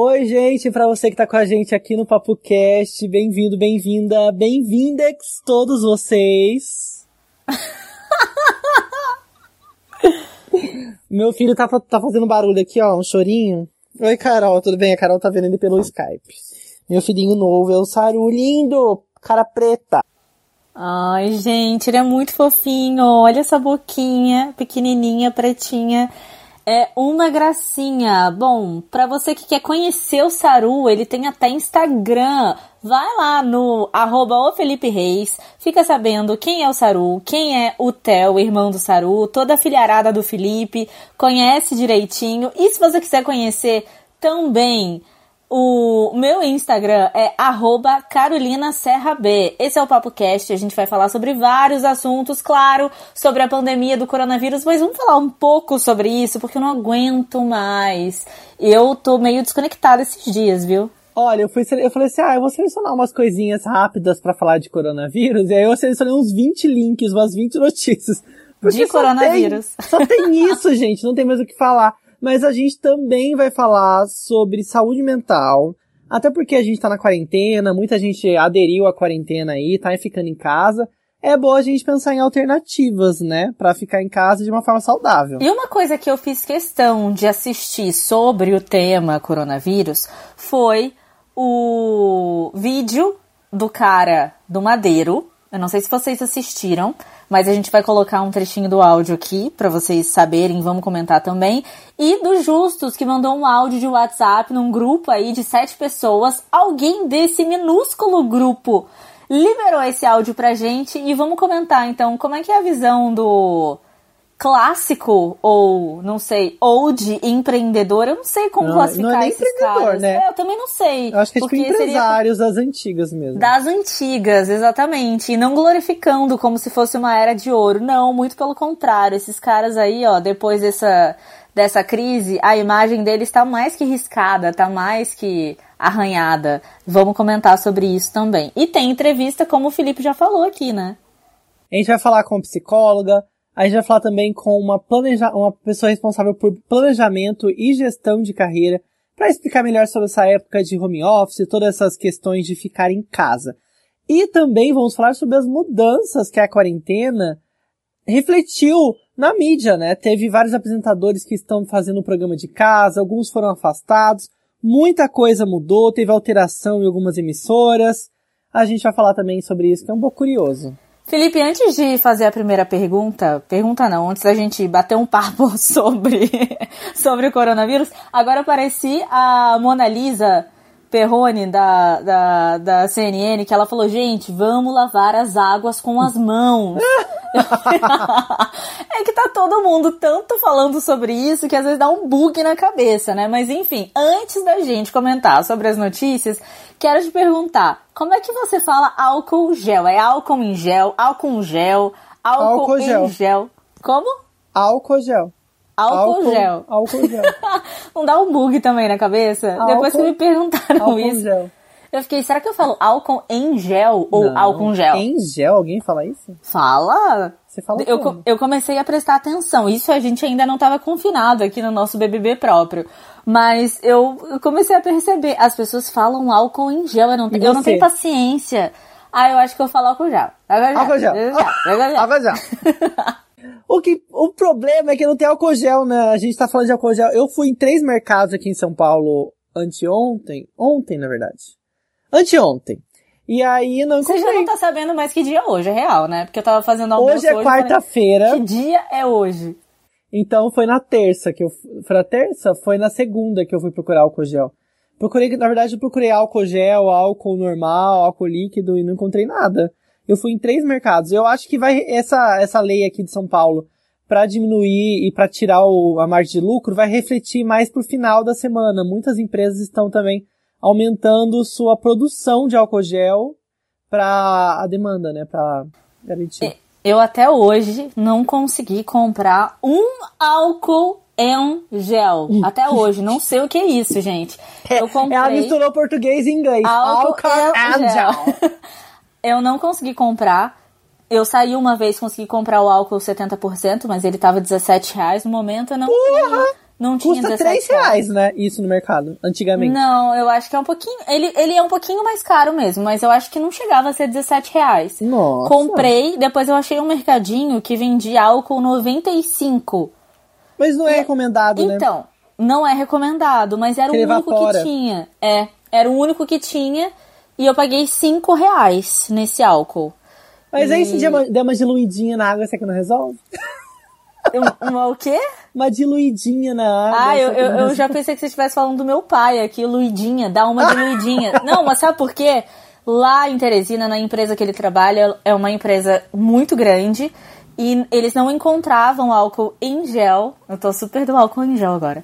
Oi, gente, para você que tá com a gente aqui no Papo Cast, bem-vindo, bem-vinda, bem-vindex todos vocês. Meu filho tá, tá fazendo barulho aqui, ó, um chorinho. Oi, Carol, tudo bem? A Carol tá vendo ele pelo Skype. Meu filhinho novo é o Saru, lindo, cara preta. Ai, gente, ele é muito fofinho. Olha essa boquinha pequenininha, pretinha. É uma gracinha. Bom, para você que quer conhecer o Saru, ele tem até Instagram. Vai lá no arroba o Felipe Reis, fica sabendo quem é o Saru, quem é o Theo, irmão do Saru, toda a filharada do Felipe, conhece direitinho. E se você quiser conhecer também o meu Instagram é arroba Carolina Serra B. Esse é o Papo Cast. A gente vai falar sobre vários assuntos, claro, sobre a pandemia do coronavírus, mas vamos falar um pouco sobre isso, porque eu não aguento mais. Eu tô meio desconectada esses dias, viu? Olha, eu, fui, eu falei assim, ah, eu vou selecionar umas coisinhas rápidas para falar de coronavírus, e aí eu selecionei uns 20 links, umas 20 notícias. De coronavírus. Tem, só tem isso, gente, não tem mais o que falar mas a gente também vai falar sobre saúde mental, até porque a gente tá na quarentena, muita gente aderiu à quarentena aí, tá ficando em casa. É bom a gente pensar em alternativas, né, para ficar em casa de uma forma saudável. E uma coisa que eu fiz questão de assistir sobre o tema coronavírus foi o vídeo do cara do Madeiro. Eu não sei se vocês assistiram, mas a gente vai colocar um trechinho do áudio aqui para vocês saberem, vamos comentar também. E do Justus, que mandou um áudio de WhatsApp num grupo aí de sete pessoas. Alguém desse minúsculo grupo liberou esse áudio pra gente e vamos comentar então como é que é a visão do clássico ou, não sei, old empreendedor, eu não sei como não, classificar não é esses caras. Né? É, eu também não sei. Eu acho que é tipo empresários seria... das antigas mesmo. Das antigas, exatamente. E não glorificando como se fosse uma era de ouro. Não, muito pelo contrário. Esses caras aí, ó, depois dessa, dessa crise, a imagem deles tá mais que riscada, tá mais que arranhada. Vamos comentar sobre isso também. E tem entrevista, como o Felipe já falou aqui, né? A gente vai falar com psicóloga, a gente vai falar também com uma, planeja uma pessoa responsável por planejamento e gestão de carreira para explicar melhor sobre essa época de home office, todas essas questões de ficar em casa. E também vamos falar sobre as mudanças que a quarentena refletiu na mídia, né? Teve vários apresentadores que estão fazendo o programa de casa, alguns foram afastados, muita coisa mudou, teve alteração em algumas emissoras. A gente vai falar também sobre isso, que é um pouco curioso. Felipe, antes de fazer a primeira pergunta, pergunta não, antes da gente bater um papo sobre, sobre o coronavírus, agora apareci a Mona Lisa Perrone da, da, da CNN, que ela falou, gente, vamos lavar as águas com as mãos. é que tá todo mundo tanto falando sobre isso que às vezes dá um bug na cabeça, né? Mas enfim, antes da gente comentar sobre as notícias, quero te perguntar, como é que você fala álcool gel? É álcool em gel, álcool gel, álcool, álcool em gel. gel. Como? Álcool gel. Álcool, álcool gel. Álcool gel. Não dá um bug também na cabeça? Álcool, Depois que me perguntaram álcool isso. Gel. Eu fiquei, será que eu falo álcool em gel ou Não. álcool gel? Em gel? Alguém fala isso? Fala! Você fala eu, como? eu comecei a prestar atenção. Isso a gente ainda não estava confinado aqui no nosso BBB próprio. Mas eu, eu comecei a perceber. As pessoas falam álcool em gel. Eu não, eu não tenho paciência. Ah, eu acho que eu falo álcool gel. Álcool gel. Álcool gel. O, que, o problema é que não tem álcool gel, né? A gente tá falando de álcool gel. Eu fui em três mercados aqui em São Paulo anteontem. Ontem, na verdade. Anteontem. E aí não encontrei. Você já não tá sabendo mais que dia é hoje, é real, né? Porque eu tava fazendo almoço hoje. é quarta-feira. Que dia é hoje? Então foi na terça que eu... Foi na terça? Foi na segunda que eu fui procurar álcool gel. Procurei, na verdade, eu procurei álcool gel, álcool normal, álcool líquido e não encontrei nada. Eu fui em três mercados. Eu acho que vai essa essa lei aqui de São Paulo para diminuir e para tirar o, a margem de lucro vai refletir mais pro final da semana. Muitas empresas estão também aumentando sua produção de álcool gel para a demanda, né, para garantir. É, eu até hoje não consegui comprar um álcool em gel. Até hoje, não sei o que é isso, gente. Eu comprei. Ela misturou português e inglês. Álcool, álcool em gel. Eu não consegui comprar. Eu saí uma vez, consegui comprar o álcool 70%, mas ele tava 17 reais no momento. Eu não, Não tinha Custa 17 3 reais, né? Isso no mercado, antigamente. Não, eu acho que é um pouquinho. Ele, ele é um pouquinho mais caro mesmo, mas eu acho que não chegava a ser 17 reais. Nossa. Comprei, depois eu achei um mercadinho que vendia álcool 95. Mas não é recomendado, né? Então, não é recomendado, mas era Que o único evapora. que tinha. É, era o único que tinha e eu paguei 5 reais nesse álcool. Mas aí E- se der uma, der uma diluidinha na água, será que não resolve? Uma, o quê? Uma diluidinha na água. Ah, eu, eu, eu já pensei que você estivesse falando do meu pai aqui, Luidinha, dá uma de Luidinha. Não, mas sabe por quê? Lá em Teresina, na empresa que ele trabalha, é uma empresa muito grande e eles não encontravam álcool em gel. Eu tô super do álcool em gel agora.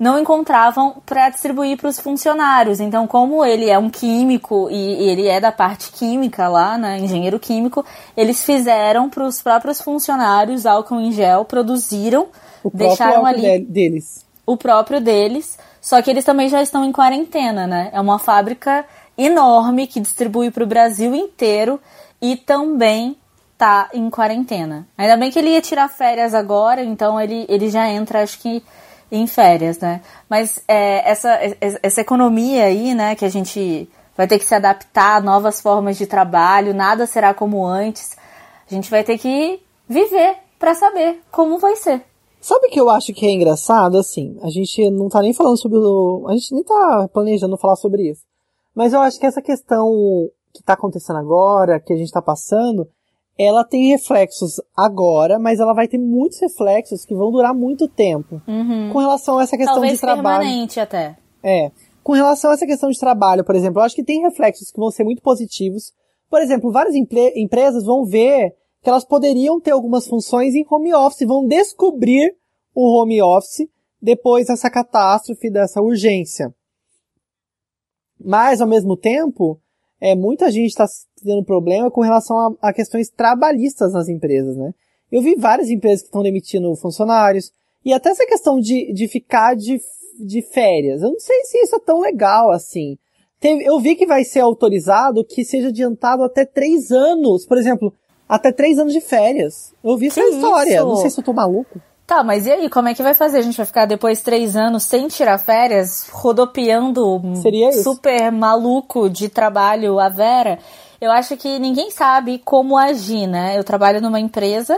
Não encontravam para distribuir para os funcionários. Então, como ele é um químico e, e ele é da parte química lá, né, engenheiro químico, eles fizeram para os próprios funcionários álcool em gel, produziram, O deixaram ali de- deles. o próprio deles, só que eles também já estão em quarentena, né? É uma fábrica enorme que distribui para o Brasil inteiro e também tá em quarentena. Ainda bem que ele ia tirar férias agora, então ele, ele já entra, acho que em férias, né? Mas é, essa, essa economia aí, né, que a gente vai ter que se adaptar a novas formas de trabalho, nada será como antes. A gente vai ter que viver para saber como vai ser. Sabe o que eu acho que é engraçado? Assim, a gente não tá nem falando sobre o. A gente nem tá planejando falar sobre isso. Mas eu acho que essa questão que tá acontecendo agora, que a gente tá passando, ela tem reflexos agora, mas ela vai ter muitos reflexos que vão durar muito tempo. Com relação a essa questão Talvez de trabalho. permanente até. É. Com relação a essa questão de trabalho, por exemplo, eu acho que tem reflexos que vão ser muito positivos. Por exemplo, várias empre- empresas vão ver que elas poderiam ter algumas funções em home office, vão descobrir o home office depois dessa catástrofe, dessa urgência. Mas, ao mesmo tempo, é, muita gente está tendo problema com relação a, a questões trabalhistas nas empresas, né? Eu vi várias empresas que estão demitindo funcionários, e até essa questão de, de ficar de, de férias. Eu não sei se isso é tão legal assim. Teve- eu vi que vai ser autorizado que seja adiantado até três anos. Por exemplo, até três anos de férias. Eu vi essa Que história. isso? Não sei se eu tô maluco. Tá, mas e aí, como é que vai fazer? A gente vai ficar depois três anos sem tirar férias, rodopiando super maluco de trabalho a Vera? Eu acho que ninguém sabe como agir, né? Eu trabalho numa empresa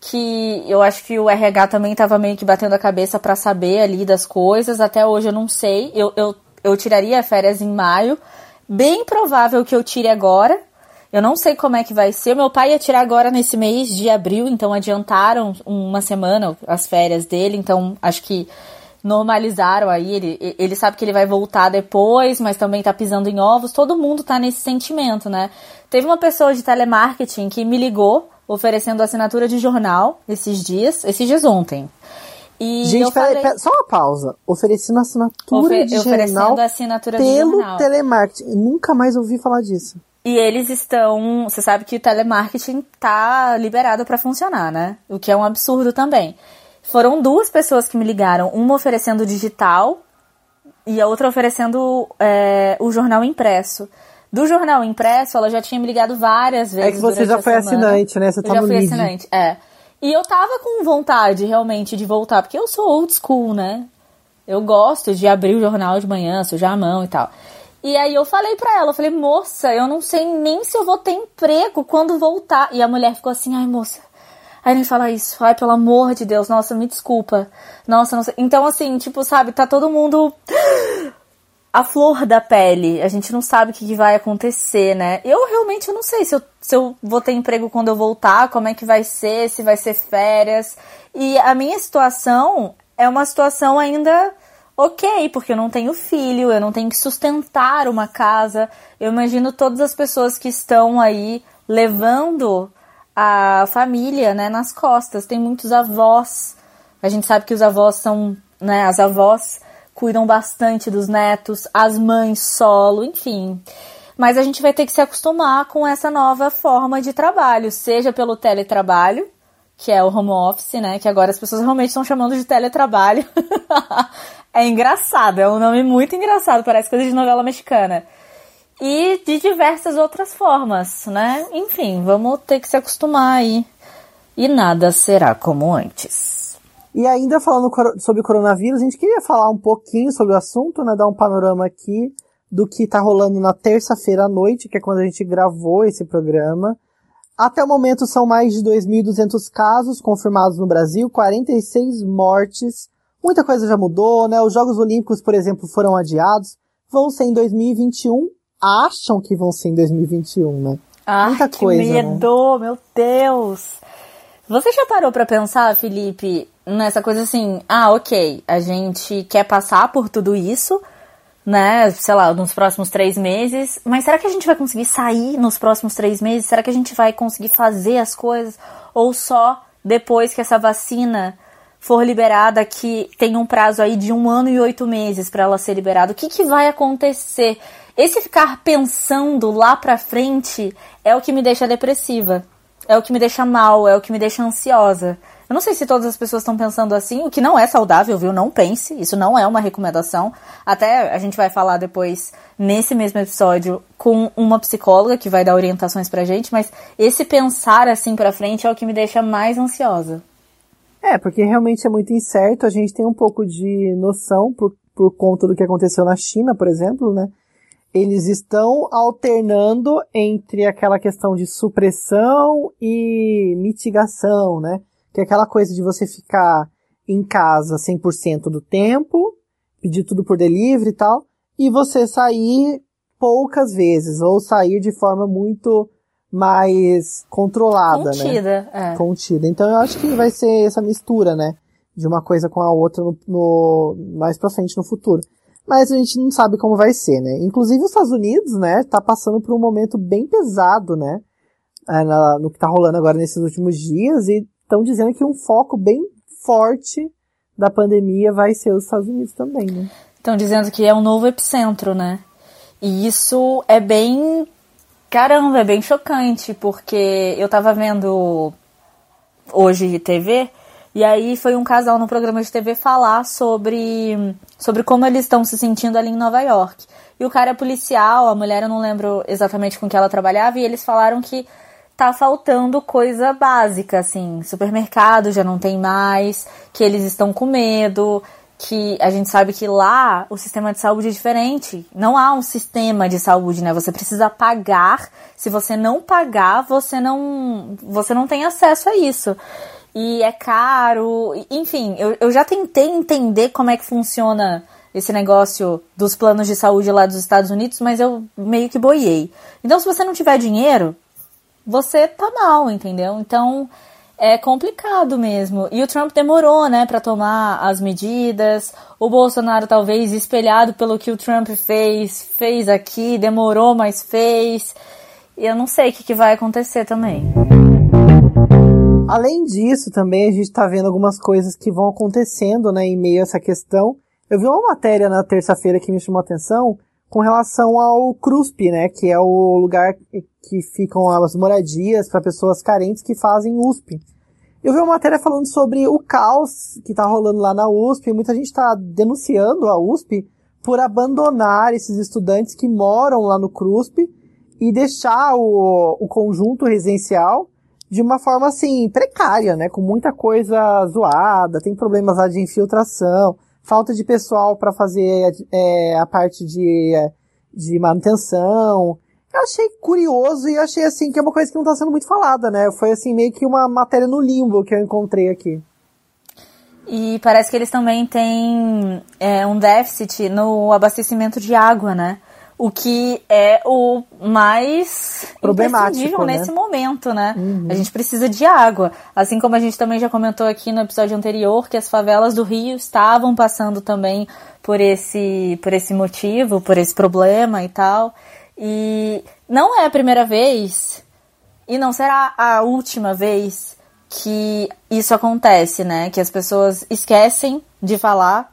que eu acho que o RH também tava meio que batendo a cabeça pra saber ali das coisas. Até hoje eu não sei. Eu, eu, eu tiraria férias em maio. Bem provável que eu tire agora. Eu não sei como é que vai ser. Meu pai ia tirar agora nesse mês de abril, então adiantaram uma semana as férias dele, então acho que normalizaram aí. Ele, ele sabe que ele vai voltar depois, mas também tá pisando em ovos. Todo mundo tá nesse sentimento, né? Teve uma pessoa de telemarketing que me ligou oferecendo assinatura de jornal esses dias, esses dias ontem. E Gente, peraí, falei, pera- só uma pausa. Oferecendo assinatura ofe- de oferecendo jornal assinatura de pelo jornal. telemarketing. Eu nunca mais ouvi falar disso. E eles estão. Você sabe que o telemarketing tá liberado para funcionar, né? O que é um absurdo também. Foram duas pessoas que me ligaram, uma oferecendo digital e a outra oferecendo é, o jornal impresso. Do jornal impresso, ela já tinha me ligado várias vezes. É que você já foi assinante, né? Você eu tá já no fui lead. assinante, é. E eu tava com vontade realmente de voltar, porque eu sou old school, né? Eu gosto de abrir o jornal de manhã, sujar a mão e tal. E aí eu falei pra ela, eu falei, moça, eu não sei nem se eu vou ter emprego quando voltar. E a mulher ficou assim, ai moça, ai nem fala isso, ai pelo amor de Deus, nossa, me desculpa. Nossa, não sei. Então assim, tipo, sabe, tá todo mundo a flor da pele. A gente não sabe o que vai acontecer, né? Eu realmente não sei se eu, se eu vou ter emprego quando eu voltar, como é que vai ser, se vai ser férias. E a minha situação é uma situação ainda ok, porque eu não tenho filho, eu não tenho que sustentar uma casa. Eu imagino todas as pessoas que estão aí levando a família, né, nas costas. Tem muitos avós. A gente sabe que os avós são, né, as avós cuidam bastante dos netos, as mães solo, enfim. Mas a gente vai ter que se acostumar com essa nova forma de trabalho, seja pelo teletrabalho, que é o home office, né? Que agora as pessoas realmente estão chamando de teletrabalho. é engraçado, é um nome muito engraçado, parece coisa de novela mexicana. E de diversas outras formas, né? Enfim, vamos ter que se acostumar aí. E nada será como antes. E ainda falando sobre o coronavírus, a gente queria falar um pouquinho sobre o assunto, né? Dar um panorama aqui do que tá rolando na terça-feira à noite, que é quando a gente gravou esse programa. Até o momento são mais de 2.200 casos confirmados no Brasil, 46 mortes. Muita coisa já mudou, né? Os Jogos Olímpicos, por exemplo, foram adiados. Vão ser em 2021. Acham que vão ser em 2021, né? Ah, Muita que coisa, né? medo, né? meu Deus! Você já parou para pensar, Felipe, nessa coisa assim, ah, ok, a gente quer passar por tudo isso, né, sei lá, nos próximos três meses, mas será que a gente vai conseguir sair nos próximos três meses? Será que a gente vai conseguir fazer as coisas? Ou só depois que essa vacina for liberada, que tem um prazo aí de um ano e oito meses para ela ser liberada, o que, que vai acontecer? Esse ficar pensando lá pra frente é o que me deixa depressiva. É o que me deixa mal, é o que me deixa ansiosa. Eu não sei se todas as pessoas estão pensando assim, o que não é saudável, viu? Não pense, isso não é uma recomendação. Até a gente vai falar depois, nesse mesmo episódio, com uma psicóloga que vai dar orientações pra gente, mas esse pensar assim pra frente é o que me deixa mais ansiosa. É, porque realmente é muito incerto, a gente tem um pouco de noção por, por conta do que aconteceu na China, por exemplo, né? Eles estão alternando entre aquela questão de supressão e mitigação, né? Que é aquela coisa de você ficar em casa 100% do tempo, pedir tudo por delivery e tal, e você sair poucas vezes, ou sair de forma muito mais controlada, Contida, né? É. Contida. Então eu acho que vai ser essa mistura, né? De uma coisa com a outra no, no, mais pra frente no futuro. Mas a gente não sabe como vai ser, né? Inclusive os Estados Unidos, né, tá passando por um momento bem pesado, né? É, no que tá rolando agora nesses últimos dias e estão dizendo que um foco bem forte da pandemia vai ser os Estados Unidos também, né? Estão dizendo que é um novo epicentro, né? E isso é bem. Caramba, é bem chocante, porque eu tava vendo hoje TV, e aí foi um casal no programa de TV falar sobre, sobre como eles estão se sentindo ali em Nova York. E o cara é policial, a mulher eu não lembro exatamente com que ela trabalhava, e eles falaram que tá faltando coisa básica, assim, supermercado já não tem mais, que eles estão com medo, que a gente sabe que lá o sistema de saúde é diferente. Não há um sistema de saúde, né? Você precisa pagar. Se você não pagar, você não, você não tem acesso a isso. E é caro. Enfim, eu, eu já tentei entender como é que funciona esse negócio dos planos de saúde lá dos Estados Unidos, mas eu meio que boiei. Então, se você não tiver dinheiro, você tá mal, entendeu? Então é complicado mesmo. E o Trump demorou, né, para tomar as medidas. O Bolsonaro talvez espelhado pelo que o Trump fez, fez aqui, demorou, mas fez. E eu não sei o que, que vai acontecer também. Além disso, também a gente está vendo algumas coisas que vão acontecendo, né, em meio a essa questão. Eu vi uma matéria na terça-feira que me chamou a atenção com relação ao CRUSP, né, que é o lugar que ficam as moradias para pessoas carentes que fazem USP. Eu vi uma matéria falando sobre o caos que está rolando lá na USP, muita gente está denunciando a USP por abandonar esses estudantes que moram lá no CRUSP e deixar o, o conjunto residencial de uma forma assim precária, né, com muita coisa zoada, tem problemas lá de infiltração, falta de pessoal para fazer é, a parte de, de manutenção. Eu achei curioso e achei assim que é uma coisa que não está sendo muito falada, né? Foi assim meio que uma matéria no limbo que eu encontrei aqui. E parece que eles também têm é, um déficit no abastecimento de água, né? O que é o mais problemático né? nesse momento, né? Uhum. A gente precisa de água. Assim como a gente também já comentou aqui no episódio anterior que as favelas do Rio estavam passando também por esse, por esse motivo, por esse problema e tal. E não é a primeira vez e não será a última vez que isso acontece, né? Que as pessoas esquecem de falar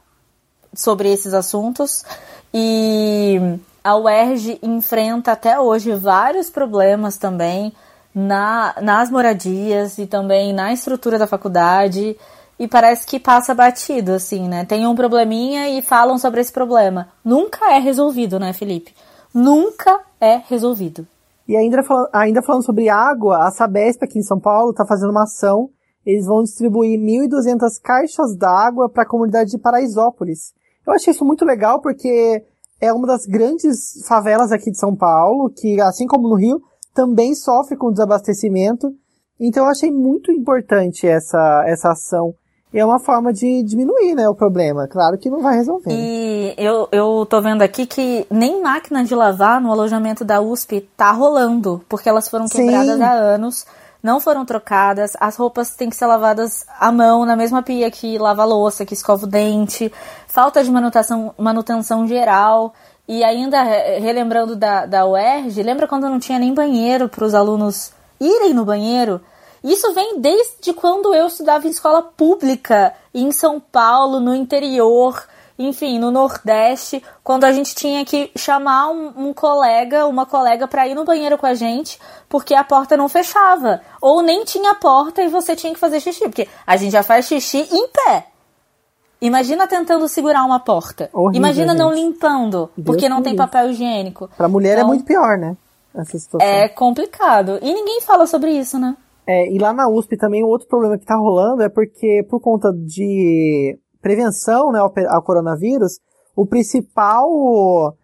sobre esses assuntos e a UERJ enfrenta até hoje vários problemas também na, nas moradias e também na estrutura da faculdade. E parece que passa batido, assim, né? Tem um probleminha e falam sobre esse problema. Nunca é resolvido, né, Felipe? Nunca é resolvido. E ainda, ainda falando sobre água, a Sabesp aqui em São Paulo está fazendo uma ação eles vão distribuir 1.200 caixas d'água para a comunidade de Paraisópolis. Eu achei isso muito legal porque é uma das grandes favelas aqui de São Paulo, que assim como no Rio, também sofre com desabastecimento. Então eu achei muito importante essa, essa ação. E é uma forma de diminuir, né, o problema. Claro que não vai resolver. Né? E eu, eu tô vendo aqui que nem máquina de lavar no alojamento da USP tá rolando, porque elas foram quebradas Sim. há anos não foram trocadas, as roupas têm que ser lavadas à mão, na mesma pia que lava a louça, que escova o dente, falta de manutenção, manutenção geral. E ainda, relembrando da, da UERJ, lembra quando não tinha nem banheiro para os alunos irem no banheiro? Isso vem desde quando eu estudava em escola pública, em São Paulo, no interior enfim, no Nordeste, quando a gente tinha que chamar um, um colega, uma colega para ir no banheiro com a gente, porque a porta não fechava. Ou nem tinha porta e você tinha que fazer xixi, porque a gente já faz xixi em pé. Imagina tentando segurar uma porta. Horrível, Imagina gente. não limpando, Deus porque não tem papel higiênico. Pra mulher é então, é muito pior, né? Essa situação. É complicado. E ninguém fala sobre isso, né? É, e lá na USP também o outro problema que tá rolando é porque por conta de prevenção né, ao, ao coronavírus, o principal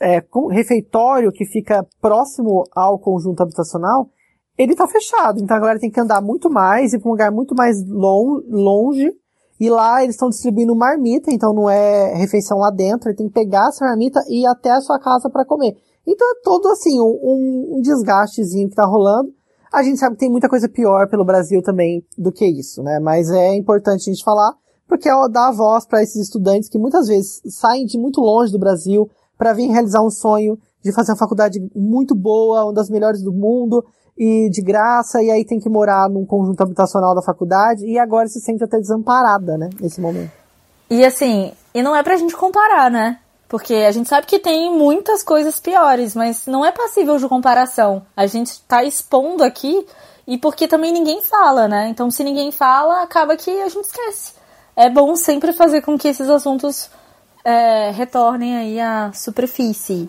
é, refeitório que fica próximo ao conjunto habitacional, ele está fechado. Então a galera tem que andar muito mais, ir para um lugar muito mais long, longe. E lá eles estão distribuindo marmita, então não é refeição lá dentro, ele tem que pegar essa marmita e ir até a sua casa para comer. Então é todo assim, um, um desgastezinho que está rolando. A gente sabe que tem muita coisa pior pelo Brasil também do que isso, né? Mas é importante a gente falar porque é dar voz para esses estudantes que muitas vezes saem de muito longe do Brasil para vir realizar um sonho de fazer uma faculdade muito boa, uma das melhores do mundo, e de graça, e aí tem que morar num conjunto habitacional da faculdade, e agora se sente até desamparada, né, nesse momento. E assim, e não é pra gente comparar, né? Porque a gente sabe que tem muitas coisas piores, mas não é passível de comparação. A gente tá expondo aqui e porque também ninguém fala, né? Então se ninguém fala, acaba que a gente esquece é bom sempre fazer com que esses assuntos é, retornem aí à superfície.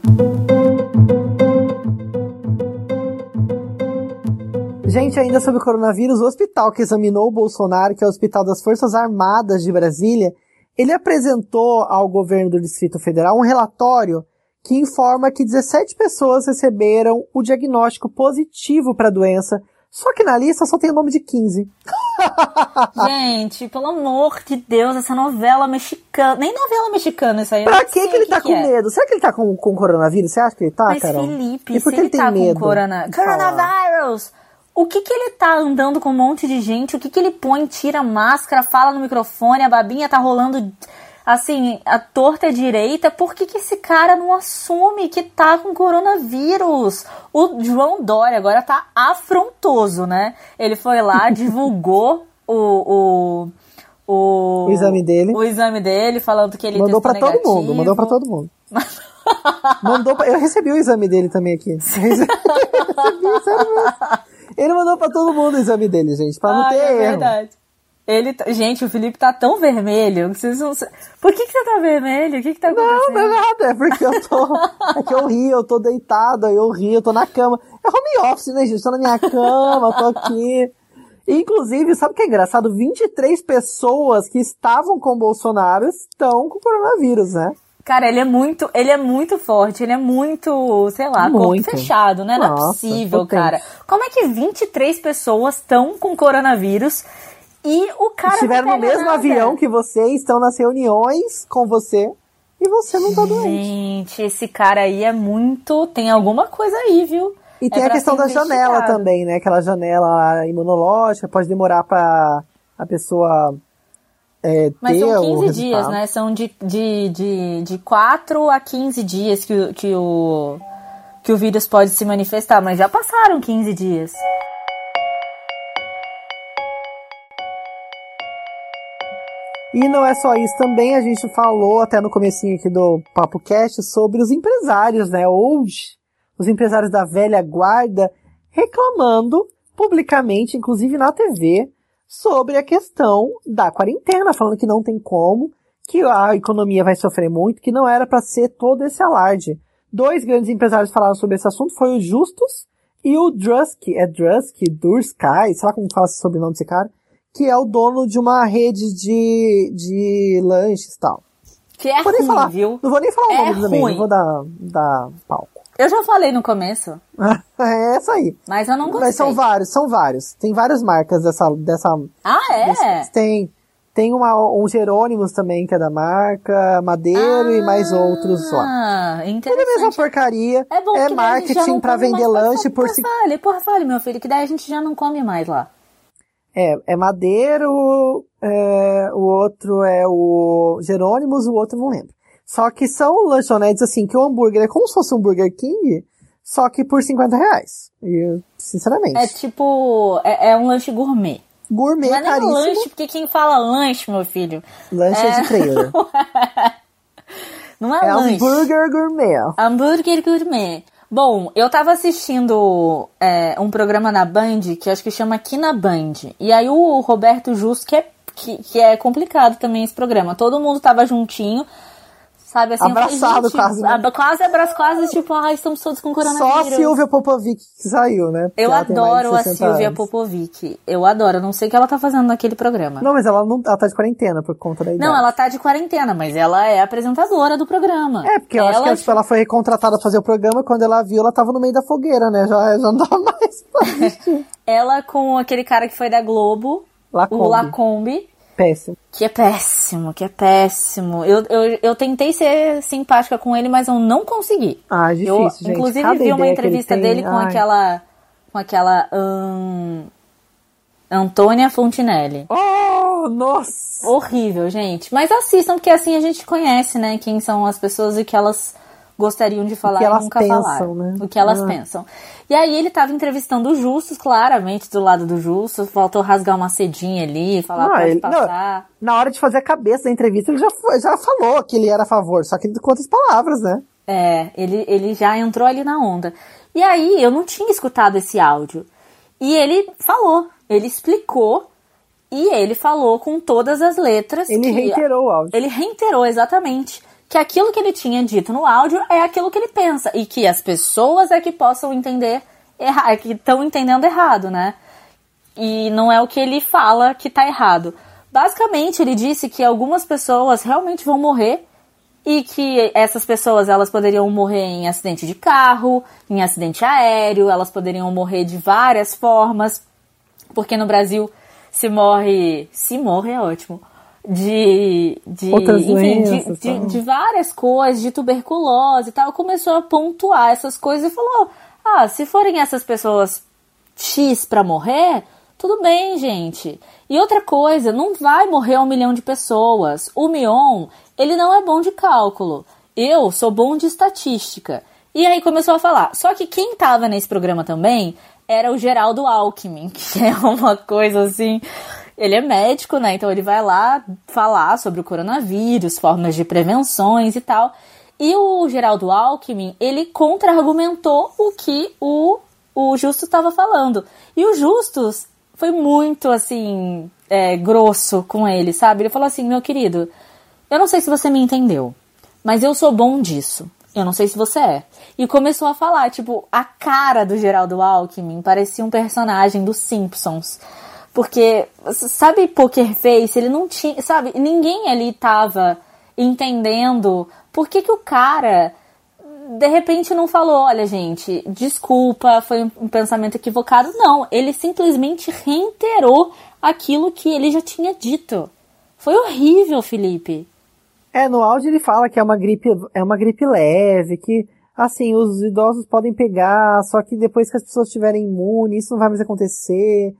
Gente, ainda sobre o coronavírus, o hospital que examinou o Bolsonaro, que é o Hospital das Forças Armadas de Brasília, ele apresentou ao governo do Distrito Federal um relatório que informa que 17 pessoas receberam o diagnóstico positivo para a doença só que na lista só tem o nome de 15. Gente, pelo amor de Deus, essa novela mexicana. Nem novela mexicana isso aí. Pra que, que ele tá que com é. medo? Será que ele tá com, com coronavírus? Você acha que ele tá, Mas, Carol? Felipe, e por que ele, ele tá medo? com corona... coronavirus? O que que ele tá andando com um monte de gente? O que que ele põe, tira a máscara, fala no microfone, a babinha tá rolando assim, a torta é direita, por que, que esse cara não assume que tá com coronavírus? O João Dória agora tá afrontoso, né? Ele foi lá, divulgou o, o, o, o, exame dele. O exame dele, falando que ele mandou para todo mundo, mandou para todo mundo. mandou pra, eu recebi o exame dele também aqui. recebi, Ele mandou para todo mundo o exame dele, gente, para não ter é erro. Verdade. Ele, tá, gente, o Felipe tá tão vermelho. Vocês não... Por que, que você tá vermelho? O que, que tá acontecendo? Não, não é nada. É porque eu tô. é que eu ri, eu tô deitado, aí eu ri, eu tô na cama. É home office, né, gente? Tô na minha cama, tô aqui. Inclusive, sabe o que é engraçado? 23 pessoas que estavam com o Bolsonaro estão com coronavírus, né? Cara, ele é muito, ele é muito forte, ele é muito, sei lá, muito. corpo fechado, né? Nossa, não é possível, cara. Como é que 23 pessoas estão com coronavírus e o cara. Estiveram no mesmo nada. avião que você, estão nas reuniões com você. E você não tá doente. Gente, esse cara aí é muito. Tem alguma coisa aí, viu? E tem é a questão da janela também, né? Aquela janela imunológica, pode demorar pra a pessoa é, Mas são 15 dias, né? São de, de, de, de 4 a 15 dias que, que, o, que o vírus pode se manifestar, mas já passaram 15 dias. E não é só isso, também a gente falou até no comecinho aqui do Papo Cast sobre os empresários, né? Hoje, os empresários da velha guarda reclamando publicamente, inclusive na TV, sobre a questão da quarentena, falando que não tem como, que a economia vai sofrer muito, que não era para ser todo esse alarde. Dois grandes empresários falaram sobre esse assunto, foi o Justus e o Drusk, é Drusk, Dursky, sei lá como fala sobre o sobrenome desse cara, que é o dono de uma rede de, de lanches e tal. Que é Não vou nem ruim, falar, viu? não vou nem falar o É nome também, ruim. não vou dar, dar palco. Eu já falei no começo, é essa aí. mas eu não gostei. Mas são vários, são vários. Tem várias marcas dessa, dessa, Ah, é? Tem, tem uma, um Jerônimos também, que é da marca, Madeiro e mais outros lá. Ah, Tudo a mesma porcaria. É bom é marketing come vender lanche por porra, si. fale, porra, fale, meu filho, que daí a gente já não come mais lá. É, é Madeiro, é, o outro é o Jerônimos, o outro não lembro. Só que são lanchonetes assim, que o hambúrguer é como se fosse um Burger King, só que por 50 reais. E, sinceramente. É tipo, é, é um lanche gourmet. Gourmet Não é caríssimo. lanche, porque quem fala lanche, meu filho, Lanche É. de trailer. não é, É lanche. hambúrguer gourmet. Hambúrguer gourmet. Bom, eu tava assistindo é, um programa na Band que acho que chama Aqui na Band. E aí o Roberto Justo, que é, que, que é complicado também esse programa. Todo mundo tava juntinho, sabe assim? falei, Abraçado quase, né? Quase abraço, quase tipo, ai, estamos todos com Só a coronavírus. Silvia Popovic que saiu, né? Porque Eu ela adoro a 60 Silvia anos. Popovic. Eu adoro. Eu não sei o que ela tá fazendo naquele programa. Não, mas ela não ela tá de quarentena por conta da idade. Não, ela tá de quarentena, mas ela é apresentadora do programa. É, porque eu acho ela, que tipo, ela foi recontratada pra fazer o programa quando ela viu, ela tava no meio da fogueira, né? Já, já não dava mais pra ela com aquele cara que foi da Globo, Lacombe. o Lacombe, Péssimo. que é péssimo, que é péssimo. Eu, eu, eu tentei ser simpática com ele, mas eu não consegui. Ah, é eu, difícil, gente. inclusive, Cada vi uma entrevista tem, dele com ai. aquela. com aquela. hum, Antônia Fontinelli. Oh, nossa! Horrível, gente. Mas assistam, porque assim a gente conhece, né, quem são as pessoas e que elas gostariam de falar que e elas nunca pensam, falaram. né? O que elas Ah. pensam. E aí ele tava entrevistando o Justus, claramente, do lado do Justus. Faltou rasgar uma cedinha ali, falar, Não, pode ele- não. passar. Na hora de fazer a cabeça da entrevista, ele já, foi- já falou que ele era a favor, só que com outras palavras, né? É, ele, ele já entrou ali na onda. E aí, eu não tinha escutado esse áudio. E ele falou, ele explicou, e ele falou com todas as letras. Ele que- reiterou o áudio. Ele reiterou exatamente que aquilo que ele tinha dito no áudio é aquilo que ele pensa. E que as pessoas é que possam entender, erra é que estão entendendo errado, né? E não é o que ele fala que tá errado. Basicamente, ele disse que algumas pessoas realmente vão morrer e que essas pessoas elas poderiam morrer em acidente de carro, em acidente aéreo, elas poderiam morrer de várias formas, porque no Brasil se morre, se morre é ótimo, de, de Outras enfim, de, doenças, de, tá? de várias coisas, de tuberculose e tal, começou a pontuar essas coisas e falou: "Ah, se forem essas pessoas X pra morrer, tudo bem, gente. E outra coisa, não vai morrer um milhão de pessoas. O Mion, ele não é bom de cálculo. Eu sou bom de estatística. E aí começou a falar. Só que quem tava nesse programa também era o Geraldo Alckmin, que é uma coisa assim. Ele é médico, né? Então ele vai lá falar sobre o coronavírus, formas de prevenções e tal. E o Geraldo Alckmin, ele contra-argumentou o que o, o Justus estava falando. E o Justus foi muito, assim, é, grosso com ele, sabe? Ele falou assim, meu querido, eu não sei se você me entendeu, mas eu sou bom disso. Eu não sei se você é. E começou a falar, tipo, a cara do Geraldo Alckmin parecia um personagem dos Simpsons. Porque, sabe Poker Face? Ele não tinha, sabe? Ninguém ali tava entendendo por que que o cara de repente não falou, olha gente, desculpa, foi um pensamento equivocado. Não, ele simplesmente reiterou aquilo que ele já tinha dito. Foi horrível, Felipe. É, no áudio ele fala que é uma gripe, é uma gripe leve, que assim, os idosos podem pegar, só que depois que as pessoas estiverem imunes, isso não vai mais acontecer.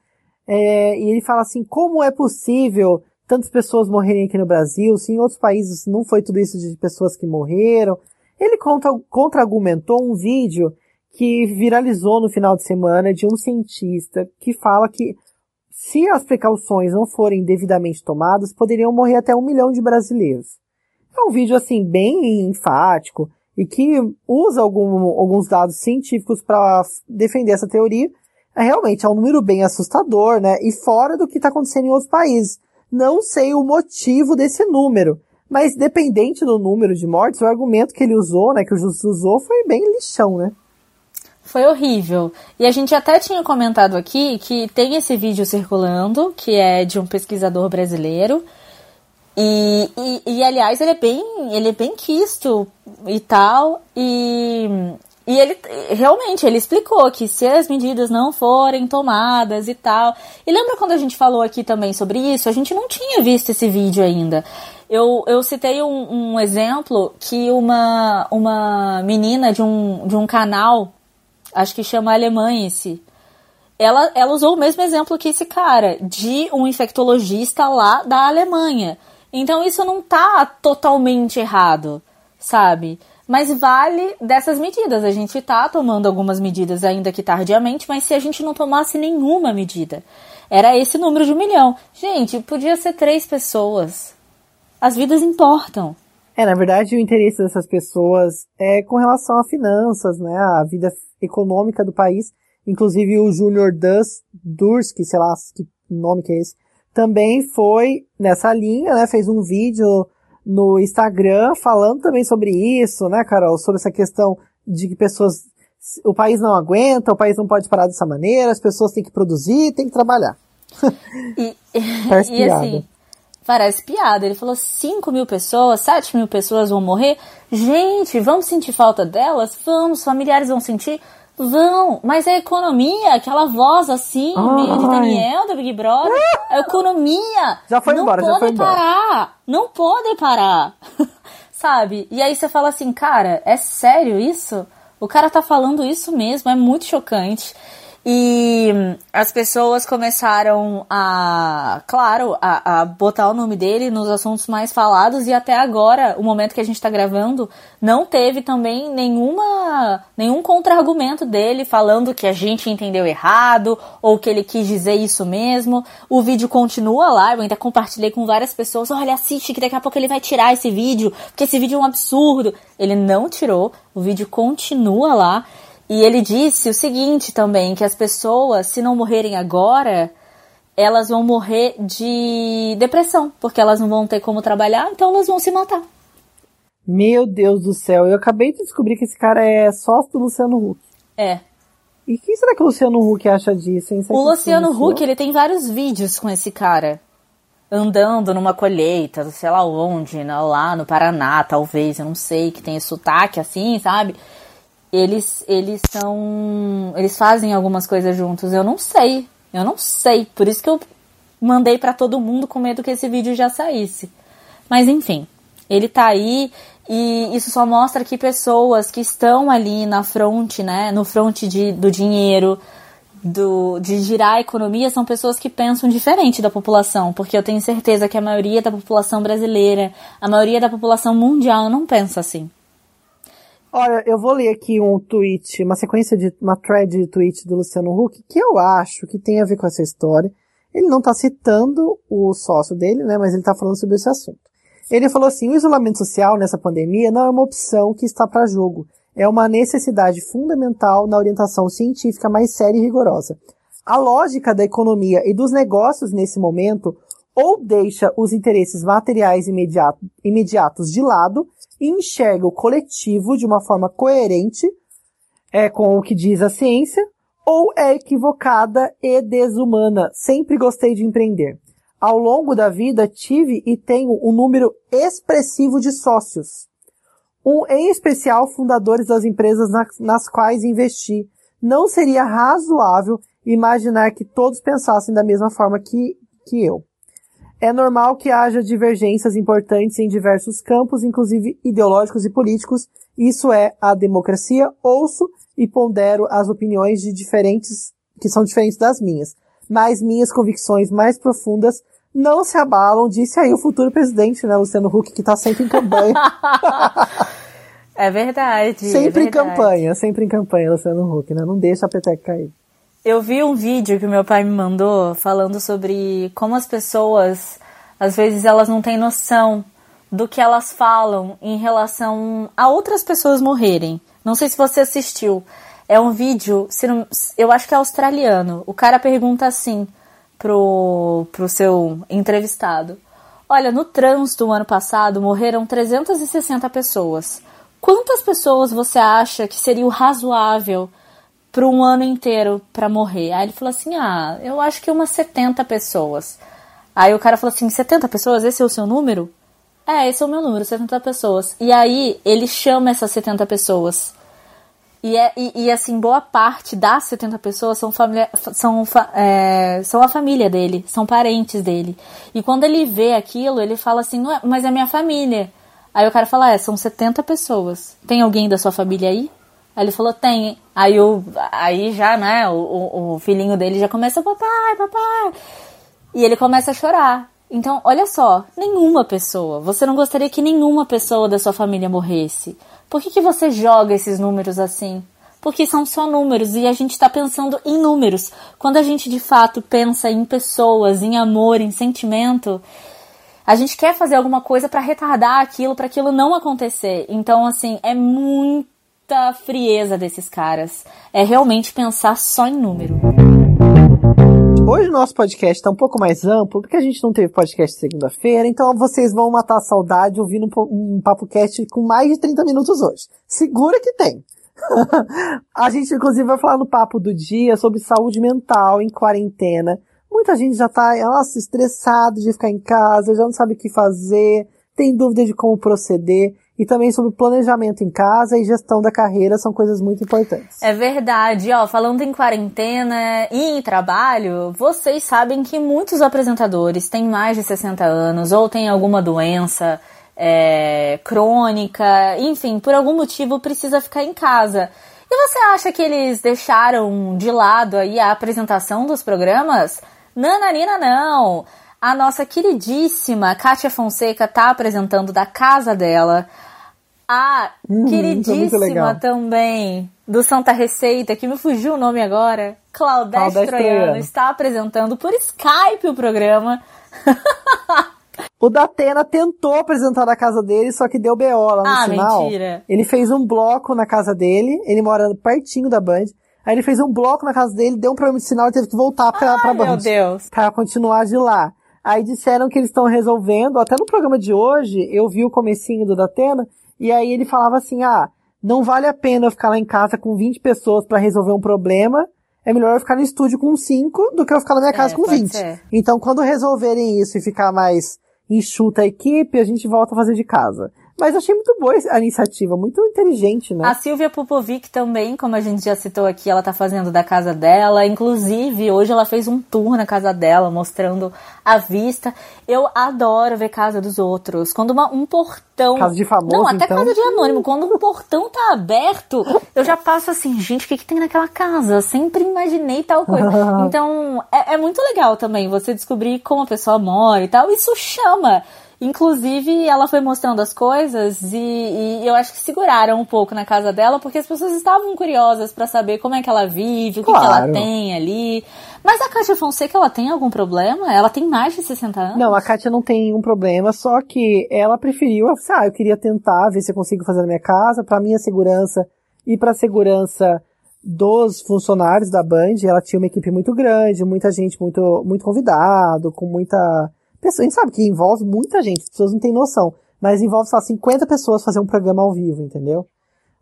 É, e ele fala assim, como é possível tantas pessoas morrerem aqui no Brasil, se em outros países não foi tudo isso de pessoas que morreram. Ele contra, contra-argumentou um vídeo que viralizou no final de semana de um cientista que fala que se as precauções não forem devidamente tomadas, poderiam morrer até um milhão de brasileiros. É um vídeo assim bem enfático e que usa algum, alguns dados científicos para defender essa teoria. É, realmente é um número bem assustador, né? E fora do que está acontecendo em outros países. Não sei o motivo desse número, mas dependente do número de mortes, o argumento que ele usou, né, que o Justo usou, foi bem lixão, né? Foi horrível. E a gente até tinha comentado aqui que tem esse vídeo circulando, que é de um pesquisador brasileiro. E, e, e, aliás, ele é bem, ele é bem quisto e tal. E, e ele realmente ele explicou que se as medidas não forem tomadas e tal. E lembra quando a gente falou aqui também sobre isso? A gente não tinha visto esse vídeo ainda. Eu, eu citei um, um exemplo que uma, uma menina de um, de um canal acho que chama Alemanha esse. Ela, ela usou o mesmo exemplo que esse cara, de um infectologista lá da Alemanha. Então isso não tá totalmente errado, sabe? Mas vale dessas medidas. A gente tá tomando algumas medidas, ainda que tardiamente, mas se a gente não tomasse nenhuma medida, era esse número de um milhão. Gente, podia ser três pessoas. As vidas importam. É, na verdade, o interesse dessas pessoas é com relação a finanças, né? A vida econômica do país. Inclusive o Júnior Dus, Durski, sei lá que nome que é esse, também foi nessa linha, né? Fez um vídeo no Instagram falando também sobre isso, né, Carol? Sobre essa questão de que pessoas, o país não aguenta, o país não pode parar dessa maneira, as pessoas têm que produzir, têm que trabalhar. E, Parece e piada. assim, parece piada. Ele falou 5 mil pessoas, 7 mil pessoas vão morrer. Gente, vamos sentir falta delas? Vamos, familiares vão sentir? Vão, mas a economia, aquela voz assim, Ai. meio de Daniel da Big Brother, a economia já foi não embora, pode já foi parar, embora. não pode parar, sabe? E aí você fala assim, cara, é sério isso? O cara tá falando isso mesmo, é muito chocante. E as pessoas começaram a, claro, a, a, botar o nome dele nos assuntos mais falados e até agora, o momento que a gente está gravando, não teve também nenhuma, nenhum contra-argumento dele falando que a gente entendeu errado ou que ele quis dizer isso mesmo. O vídeo continua lá, eu ainda compartilhei com várias pessoas, olha, assiste que daqui a pouco ele vai tirar esse vídeo, porque esse vídeo é um absurdo. Ele não tirou, o vídeo continua lá. E ele disse o seguinte também, que as pessoas, se não morrerem agora, elas vão morrer de depressão, porque elas não vão ter como trabalhar, então elas vão se matar. Meu Deus do céu, eu acabei de descobrir que esse cara é sócio do Luciano Huck. É. E o que será que o Luciano Huck acha disso? Hein? O Luciano Huck, ele tem vários vídeos com esse cara. Andando numa colheita, sei lá onde, lá no Paraná, talvez, eu não sei, que tem sotaque assim, sabe? Eles eles são eles fazem algumas coisas juntos. Eu não sei, eu não sei. Por isso que eu mandei para todo mundo com medo que esse vídeo já saísse. Mas enfim, ele tá aí e isso só mostra que pessoas que estão ali na fronte, né, no fronte de, do dinheiro, do, de girar a economia, são pessoas que pensam diferente da população, porque eu tenho certeza que a maioria da população brasileira, a maioria da população mundial não pensa assim. Olha, eu vou ler aqui um tweet, uma sequência de, uma thread de tweet do Luciano Huck, que eu acho que tem a ver com essa história. Ele não está citando o sócio dele, né, mas ele está falando sobre esse assunto. Ele falou assim, o isolamento social nessa pandemia não é uma opção que está para jogo. É uma necessidade fundamental na orientação científica mais séria e rigorosa. A lógica da economia e dos negócios nesse momento ou deixa os interesses materiais imediato, imediatos de lado enxerga o coletivo de uma forma coerente é, com o que diz a ciência, ou é equivocada e desumana. Sempre gostei de empreender. Ao longo da vida tive e tenho um número expressivo de sócios. Um, em especial, fundadores das empresas nas, nas quais investi. Não seria razoável imaginar que todos pensassem da mesma forma que, que eu. É normal que haja divergências importantes em diversos campos, inclusive ideológicos e políticos. Isso é a democracia. Ouço e pondero as opiniões de diferentes, que são diferentes das minhas. Mas minhas convicções mais profundas não se abalam, disse aí o futuro presidente, né, Luciano Huck, que está sempre em campanha. é verdade. Sempre é verdade. em campanha, sempre em campanha, Luciano Huck, né? Não deixa a peteca cair. Eu vi um vídeo que meu pai me mandou falando sobre como as pessoas, às vezes, elas não têm noção do que elas falam em relação a outras pessoas morrerem. Não sei se você assistiu. É um vídeo, eu acho que é australiano. O cara pergunta assim pro, pro seu entrevistado: Olha, no trânsito, no ano passado, morreram 360 pessoas. Quantas pessoas você acha que seria o razoável para um ano inteiro para morrer. Aí ele falou assim: "Ah, eu acho que umas 70 pessoas". Aí o cara falou assim: "70 pessoas? Esse é o seu número?" É, esse é o meu número, 70 pessoas. E aí ele chama essas 70 pessoas. E, é, e, e, assim, boa parte das 70 pessoas são, família, são, é, são a família dele, são parentes dele. E quando ele vê aquilo, ele fala assim, é, mas é minha família. Aí o cara fala, é, são 70 pessoas. Tem alguém da sua família aí? Aí ele falou, tem. Aí, o, aí já, né, o, o filhinho dele já começa, papai, papai. E ele começa a chorar. Então, olha só, nenhuma pessoa, você não gostaria que nenhuma pessoa da sua família morresse. Por que, que você joga esses números assim? Porque são só números e a gente está pensando em números. Quando a gente de fato pensa em pessoas, em amor, em sentimento, a gente quer fazer alguma coisa para retardar aquilo, para aquilo não acontecer. Então, assim, é muita frieza desses caras. É realmente pensar só em número. Hoje o nosso podcast está um pouco mais amplo, porque a gente não teve podcast segunda-feira, então vocês vão matar a saudade ouvindo um, um papo cast com mais de 30 minutos hoje. Segura que tem. a gente inclusive vai falar no papo do dia sobre saúde mental em quarentena. Muita gente já tá, nossa, estressado de ficar em casa, já não sabe o que fazer, tem dúvida de como proceder e também sobre planejamento em casa e gestão da carreira são coisas muito importantes. É verdade, ó, falando em quarentena e em trabalho, vocês sabem que muitos apresentadores têm mais de 60 anos ou têm alguma doença é, crônica, enfim, por algum motivo precisa ficar em casa. E você acha que eles deixaram de lado aí a apresentação dos programas? Nananina não! A nossa queridíssima Kátia Fonseca tá apresentando da casa dela. A uhum, queridíssima também do Santa Receita, que me fugiu o nome agora, Claudete Troiano, está apresentando por Skype o programa. o Datena tentou apresentar na casa dele, só que deu BO lá no ah, sinal. Mentira. Ele fez um bloco na casa dele, ele mora pertinho da Band. Aí ele fez um bloco na casa dele, deu um problema de sinal e teve que voltar pra, Ai, pra Band. Meu Deus. Pra continuar de lá. Aí disseram que eles estão resolvendo, até no programa de hoje, eu vi o comecinho do Datena, e aí ele falava assim, ah, não vale a pena eu ficar lá em casa com 20 pessoas para resolver um problema, é melhor eu ficar no estúdio com 5 do que eu ficar na minha é, casa é, com 20. Ser. Então quando resolverem isso e ficar mais enxuta a equipe, a gente volta a fazer de casa. Mas achei muito boa a iniciativa, muito inteligente, né? A Silvia Popovic também, como a gente já citou aqui, ela tá fazendo da casa dela. Inclusive, hoje ela fez um tour na casa dela, mostrando a vista. Eu adoro ver casa dos outros. Quando uma, um portão. Casa de famoso. Não, até então. casa de anônimo. Quando um portão tá aberto, eu já passo assim, gente, o que, que tem naquela casa? Sempre imaginei tal coisa. Então, é, é muito legal também você descobrir como a pessoa mora e tal. Isso chama Inclusive, ela foi mostrando as coisas e, e, eu acho que seguraram um pouco na casa dela, porque as pessoas estavam curiosas para saber como é que ela vive, o que, claro. que ela tem ali. Mas a Kátia Fonseca, ela tem algum problema? Ela tem mais de 60 anos? Não, a Kátia não tem nenhum problema, só que ela preferiu, ah, eu queria tentar ver se eu consigo fazer na minha casa, para minha segurança e para segurança dos funcionários da Band. Ela tinha uma equipe muito grande, muita gente muito, muito convidado, com muita pessoas. A gente sabe que envolve muita gente, as pessoas não têm noção. Mas envolve só 50 pessoas fazer um programa ao vivo, entendeu?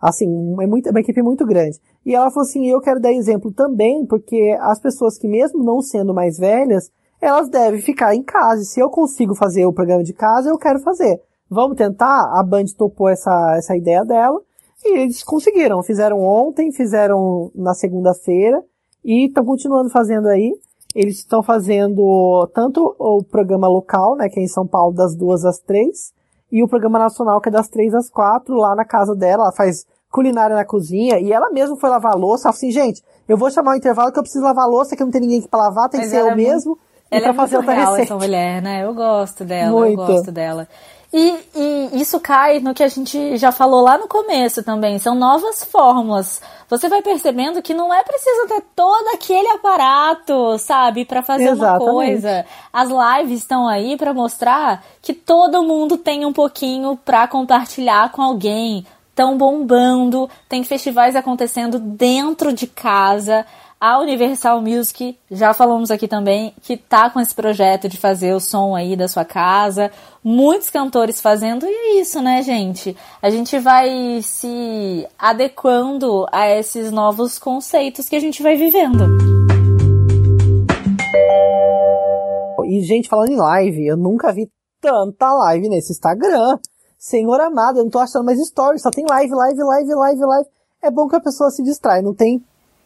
Assim, é, muito, uma equipe muito grande. E ela falou assim, eu quero dar exemplo também, porque as pessoas que mesmo não sendo mais velhas, elas devem ficar em casa. Se eu consigo fazer o programa de casa, eu quero fazer. Vamos tentar? A Band topou essa, essa ideia dela. E eles conseguiram. Fizeram ontem, fizeram na segunda-feira. E estão continuando fazendo aí. Eles estão fazendo tanto o programa local, né, que é em São Paulo, das duas às três, e o programa nacional, que é das três às quatro, lá na casa dela. Ela faz culinária na cozinha, e ela mesma foi lavar louça. Ela falou assim, gente, eu vou chamar o intervalo que eu preciso lavar louça, que não tem ninguém aqui pra lavar, tem Mas que ser eu é mesmo. Muito... Ela pra é fazer muito real, essa mulher, né? Eu gosto dela, muito. eu gosto dela. E, e, isso cai no que a gente já falou lá no começo também. São novas fórmulas. Você vai percebendo que não é preciso ter todo aquele aparato, sabe, para fazer Exatamente. uma coisa. As lives estão aí para mostrar que todo mundo tem um pouquinho para compartilhar com alguém. Estão bombando, tem festivais acontecendo dentro de casa a Universal Music, já falamos aqui também, que tá com esse projeto de fazer o som aí da sua casa. Muitos cantores fazendo, e é isso, né, gente? A gente vai se adequando a esses novos conceitos que a gente vai vivendo. E, gente, falando em live, eu nunca vi tanta live nesse Instagram. Senhor amado, eu não tô achando mais stories, só tem live, live, live, live, live. É bom que a pessoa se distrai, não tem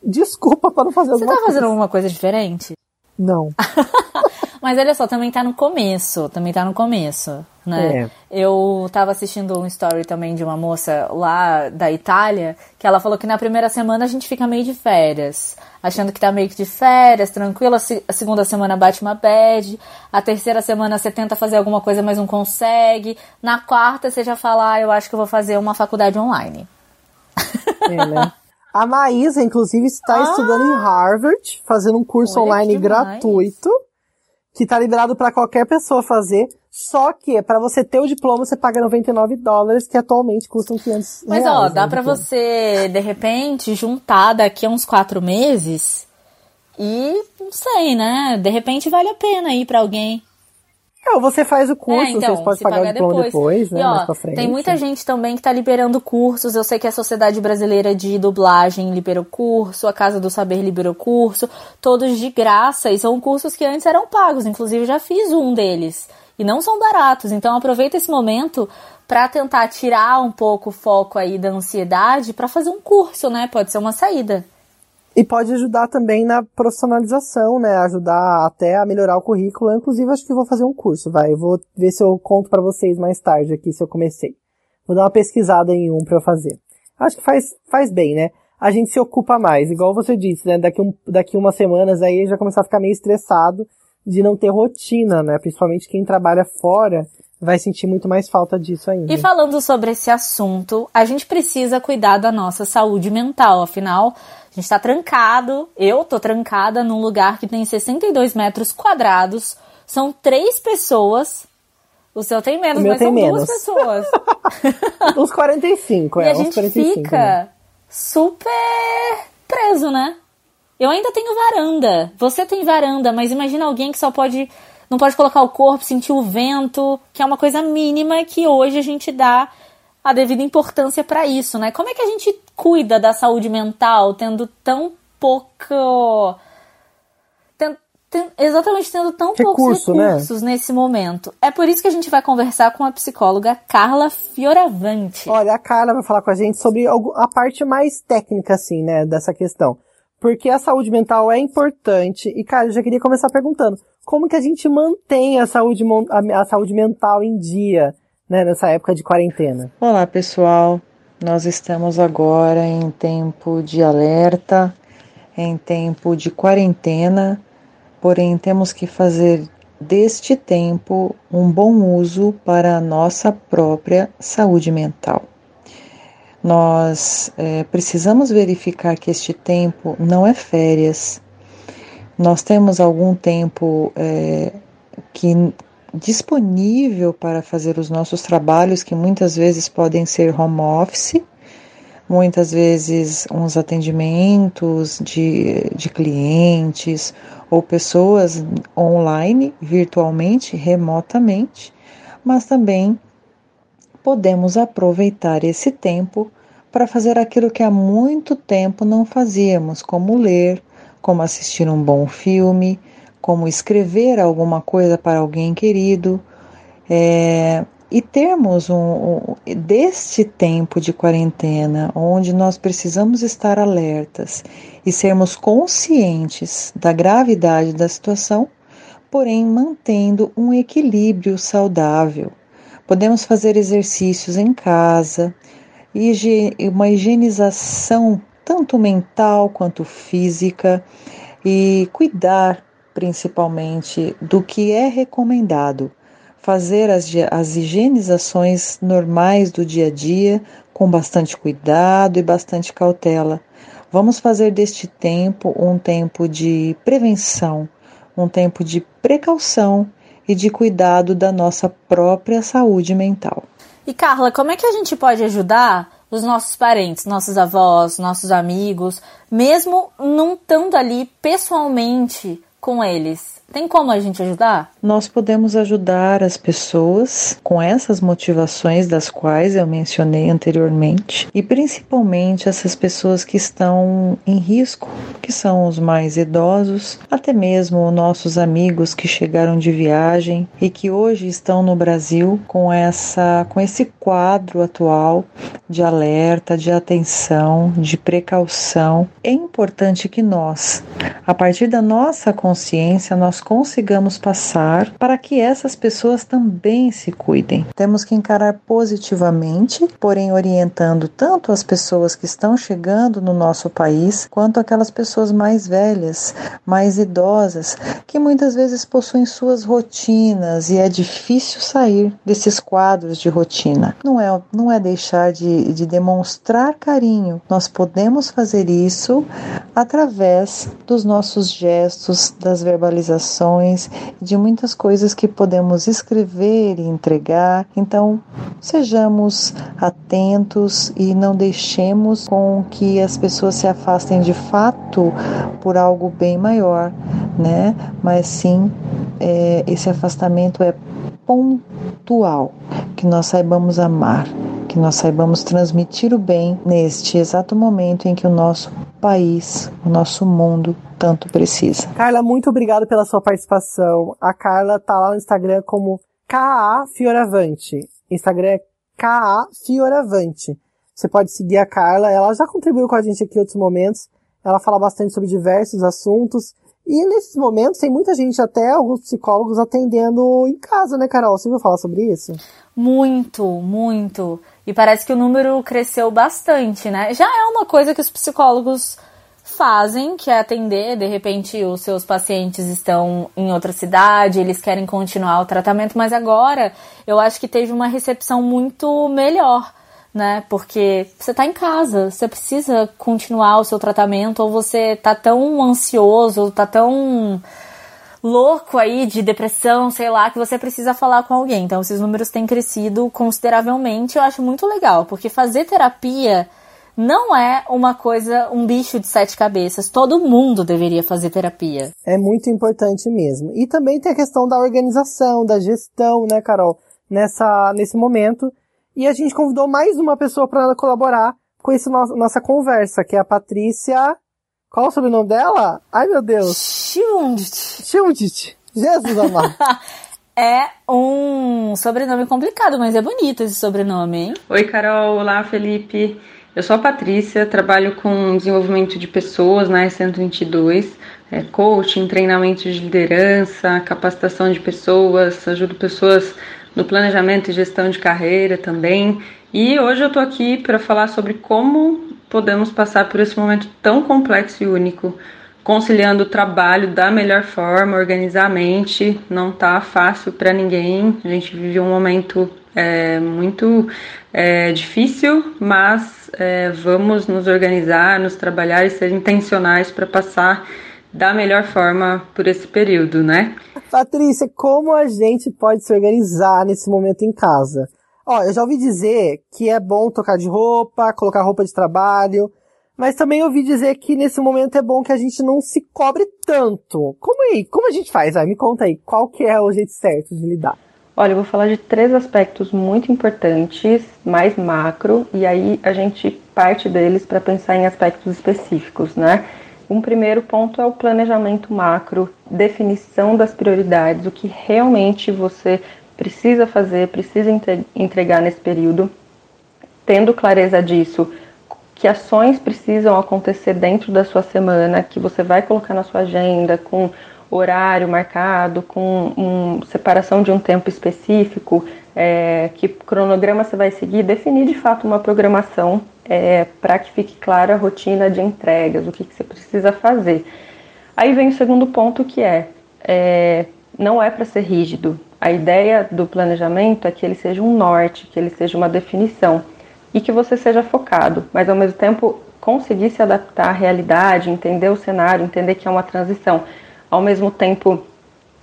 desculpa para não fazer Você alguma tá fazendo coisa. alguma coisa diferente? Não. Mas olha só, também tá no começo, também tá no começo, né? É. Eu tava assistindo um story também de uma moça lá da Itália, que ela falou que na primeira semana a gente fica meio de férias, achando que tá meio que de férias, tranquilo, a se- a segunda semana bate uma bad, a terceira semana você tenta fazer alguma coisa, mas não consegue, na quarta você já fala, ah, eu acho que eu vou fazer uma faculdade online. É, né? A Maísa, inclusive, está Ah! estudando em Harvard, fazendo um curso Olha online gratuito, que está liberado para qualquer pessoa fazer. Só que, para você ter o diploma, você paga 99 dólares, que atualmente custam 500 Mas reais. ó, né, dá o pra diploma. você, de repente, juntar daqui a uns quatro meses e, não sei, né? De repente vale a pena ir pra alguém. É, você faz o curso, É, então, vocês podem se pagar o pagar diploma depois, né? E, ó, mais pra frente. tem muita gente também que tá liberando cursos. Eu sei que a Sociedade Brasileira de Dublagem liberou curso, a Casa do Saber liberou curso, todos de graça. E são cursos que antes eram pagos. Inclusive, eu já fiz um deles. E não são baratos. Então, aproveita esse momento pra tentar tirar um pouco o foco aí da ansiedade pra fazer um curso, né? Pode ser uma saída. E pode ajudar também na profissionalização, né? Ajudar até a melhorar o currículo. Inclusive, acho que vou fazer um curso, vai. Vou ver se eu conto pra vocês mais tarde aqui, se eu comecei. Vou dar uma pesquisada em um pra eu fazer. Acho que faz, faz bem, né? A gente se ocupa mais, igual você disse, né? Daqui, um, daqui umas semanas aí já começar a ficar meio estressado de não ter rotina, né? Principalmente quem trabalha fora vai sentir muito mais falta disso ainda. E falando sobre esse assunto, a gente precisa cuidar da nossa saúde mental. Afinal, a gente tá trancado, eu tô trancada num lugar que tem 62 metros quadrados. São três pessoas. O seu tem menos, mas tem são menos. duas pessoas. Uns 45, e é, a uns gente 45. fica né? super preso, né? Eu ainda tenho varanda. Você tem varanda, mas imagina alguém que só pode. Não pode colocar o corpo, sentir o vento, que é uma coisa mínima que hoje a gente dá a devida importância pra isso, né? Como é que a gente cuida da saúde mental tendo tão pouco. ten- ten- exatamente tendo tão poucos Recurso, né? recursos nesse momento. É por isso que a gente vai conversar com a psicóloga Carla Fioravante. Olha, a Carla vai falar com a gente sobre a parte mais técnica, assim, né, dessa questão. Porque a saúde mental é importante. E, cara, eu já queria começar perguntando, como que a gente mantém a saúde, a, a saúde mental em dia, né, nessa época de quarentena? Olá, pessoal. Nós estamos agora em tempo de alerta, em tempo de quarentena, porém temos que fazer deste tempo um bom uso para a nossa própria saúde mental. Nós eh, precisamos verificar que este tempo não é férias. Nós temos algum tempo eh, que disponível para fazer os nossos trabalhos, que muitas vezes podem ser home office, muitas vezes uns atendimentos de, de clientes ou pessoas online, virtualmente, remotamente, mas também podemos aproveitar esse tempo para fazer aquilo que há muito tempo não fazíamos, como ler, como assistir um bom filme, como escrever alguma coisa para alguém querido, é, e termos um, um, deste tempo de quarentena, onde nós precisamos estar alertas e sermos conscientes da gravidade da situação, porém mantendo um equilíbrio saudável. Podemos fazer exercícios em casa, uma higienização tanto mental quanto física e cuidar principalmente do que é recomendado. Fazer as, as higienizações normais do dia a dia com bastante cuidado e bastante cautela. Vamos fazer deste tempo um tempo de prevenção, um tempo de precaução e de cuidado da nossa própria saúde mental. E Carla, como é que a gente pode ajudar os nossos parentes, nossos avós, nossos amigos, mesmo não estando ali pessoalmente com eles. Tem como a gente ajudar? Nós podemos ajudar as pessoas com essas motivações das quais eu mencionei anteriormente e principalmente essas pessoas que estão em risco, que são os mais idosos, até mesmo nossos amigos que chegaram de viagem e que hoje estão no Brasil com essa com esse quadro atual de alerta, de atenção, de precaução. É importante que nós, a partir da nossa consciência, nós nós consigamos passar para que essas pessoas também se cuidem. Temos que encarar positivamente, porém orientando tanto as pessoas que estão chegando no nosso país, quanto aquelas pessoas mais velhas, mais idosas, que muitas vezes possuem suas rotinas e é difícil sair desses quadros de rotina. Não é, não é deixar de, de demonstrar carinho. Nós podemos fazer isso através dos nossos gestos, das verbalizações de muitas coisas que podemos escrever e entregar. Então, sejamos atentos e não deixemos com que as pessoas se afastem de fato por algo bem maior, né? Mas sim, é, esse afastamento é pontual, que nós saibamos amar, que nós saibamos transmitir o bem neste exato momento em que o nosso país, o nosso mundo tanto precisa. Carla, muito obrigado pela sua participação. A Carla tá lá no Instagram como KA Fioravante. Instagram é KA Fioravante. Você pode seguir a Carla, ela já contribuiu com a gente aqui em outros momentos. Ela fala bastante sobre diversos assuntos. E nesses momentos tem muita gente, até alguns psicólogos, atendendo em casa, né, Carol? Você viu falar sobre isso? Muito, muito. E parece que o número cresceu bastante, né? Já é uma coisa que os psicólogos fazem, que é atender, de repente os seus pacientes estão em outra cidade, eles querem continuar o tratamento, mas agora eu acho que teve uma recepção muito melhor, né? Porque você tá em casa, você precisa continuar o seu tratamento, ou você tá tão ansioso, tá tão louco aí de depressão, sei lá, que você precisa falar com alguém. Então, esses números têm crescido consideravelmente. Eu acho muito legal, porque fazer terapia não é uma coisa, um bicho de sete cabeças. Todo mundo deveria fazer terapia. É muito importante mesmo. E também tem a questão da organização, da gestão, né, Carol? Nessa, nesse momento. E a gente convidou mais uma pessoa para colaborar com essa no nossa conversa, que é a Patrícia qual o sobrenome dela? Ai, meu Deus. Schundit. Schundit. Jesus amado. é um sobrenome complicado, mas é bonito esse sobrenome, hein? Oi, Carol. Olá, Felipe. Eu sou a Patrícia, trabalho com desenvolvimento de pessoas na E122, é, coaching, treinamento de liderança, capacitação de pessoas, ajudo pessoas no planejamento e gestão de carreira também. E hoje eu tô aqui para falar sobre como podemos passar por esse momento tão complexo e único, conciliando o trabalho da melhor forma, organizar a mente, não tá fácil para ninguém. A gente vive um momento é, muito é, difícil, mas é, vamos nos organizar, nos trabalhar e ser intencionais para passar da melhor forma por esse período, né? Patrícia, como a gente pode se organizar nesse momento em casa? Ó, eu já ouvi dizer que é bom trocar de roupa, colocar roupa de trabalho, mas também ouvi dizer que nesse momento é bom que a gente não se cobre tanto. Como aí? Como a gente faz? Vai, me conta aí, qual que é o jeito certo de lidar? Olha, eu vou falar de três aspectos muito importantes, mais macro, e aí a gente parte deles para pensar em aspectos específicos, né? Um primeiro ponto é o planejamento macro, definição das prioridades, o que realmente você precisa fazer, precisa entregar nesse período, tendo clareza disso, que ações precisam acontecer dentro da sua semana, que você vai colocar na sua agenda com horário marcado, com um, separação de um tempo específico, é, que cronograma você vai seguir, definir de fato uma programação é, para que fique clara a rotina de entregas, o que, que, você precisa fazer. Aí vem o segundo ponto que é, é não é para ser rígido, a ideia do planejamento é que ele seja um norte, que ele seja uma definição e que você seja focado, mas ao mesmo tempo conseguir se adaptar à realidade, entender o cenário, entender que é uma transição, ao mesmo tempo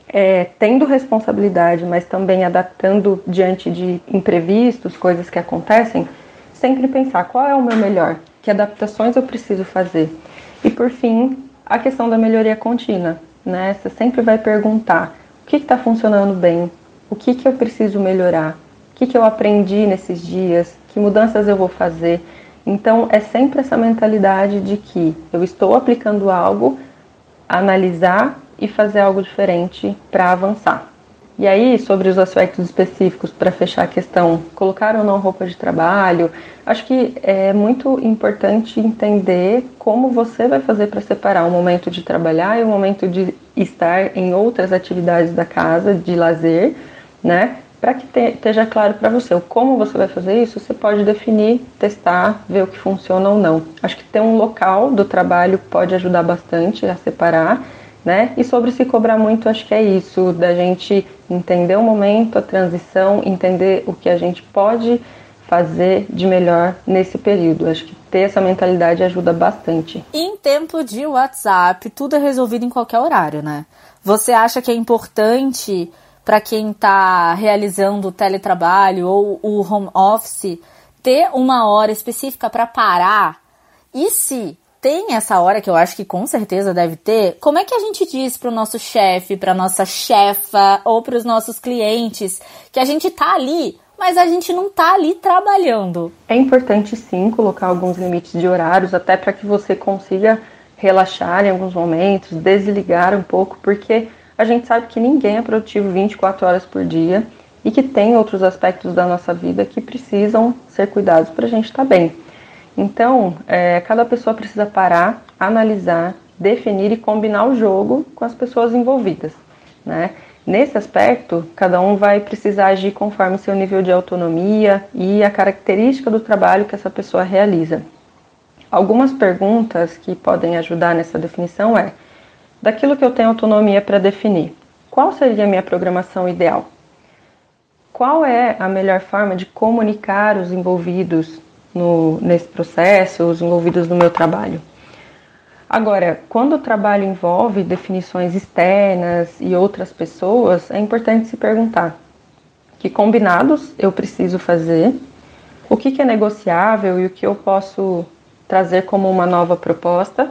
é, tendo responsabilidade, mas também adaptando diante de imprevistos, coisas que acontecem, sempre pensar qual é o meu melhor, que adaptações eu preciso fazer. E por fim, a questão da melhoria contínua, né? Você sempre vai perguntar o que está funcionando bem, o que, que eu preciso melhorar, o que, que eu aprendi nesses dias, que mudanças eu vou fazer. Então, é sempre essa mentalidade de que eu estou aplicando algo, analisar e fazer algo diferente para avançar. E aí, sobre os aspectos específicos, para fechar a questão, colocar ou não roupa de trabalho, acho que é muito importante entender como você vai fazer para separar o momento de trabalhar e o momento de estar em outras atividades da casa, de lazer, né? Para que te, esteja claro para você o como você vai fazer isso, você pode definir, testar, ver o que funciona ou não. Acho que ter um local do trabalho pode ajudar bastante a separar né? E sobre se cobrar muito, acho que é isso, da gente entender o momento, a transição, entender o que a gente pode fazer de melhor nesse período. Acho que ter essa mentalidade ajuda bastante. Em tempo de WhatsApp, tudo é resolvido em qualquer horário, né? Você acha que é importante para quem está realizando o teletrabalho ou o home office ter uma hora específica para parar? E se tem essa hora que eu acho que com certeza deve ter, como é que a gente diz para o nosso chefe, para nossa chefa ou para os nossos clientes que a gente tá ali, mas a gente não tá ali trabalhando? É importante sim colocar alguns limites de horários, até para que você consiga relaxar em alguns momentos, desligar um pouco, porque a gente sabe que ninguém é produtivo 24 horas por dia e que tem outros aspectos da nossa vida que precisam ser cuidados para a gente estar tá bem. Então, é, cada pessoa precisa parar, analisar, definir e combinar o jogo com as pessoas envolvidas. Né? Nesse aspecto, cada um vai precisar agir conforme seu nível de autonomia e a característica do trabalho que essa pessoa realiza. Algumas perguntas que podem ajudar nessa definição é: daquilo que eu tenho autonomia para definir, qual seria a minha programação ideal? Qual é a melhor forma de comunicar os envolvidos no, nesse processo, os envolvidos no meu trabalho. Agora, quando o trabalho envolve definições externas e outras pessoas, é importante se perguntar que combinados eu preciso fazer, o que, que é negociável e o que eu posso trazer como uma nova proposta.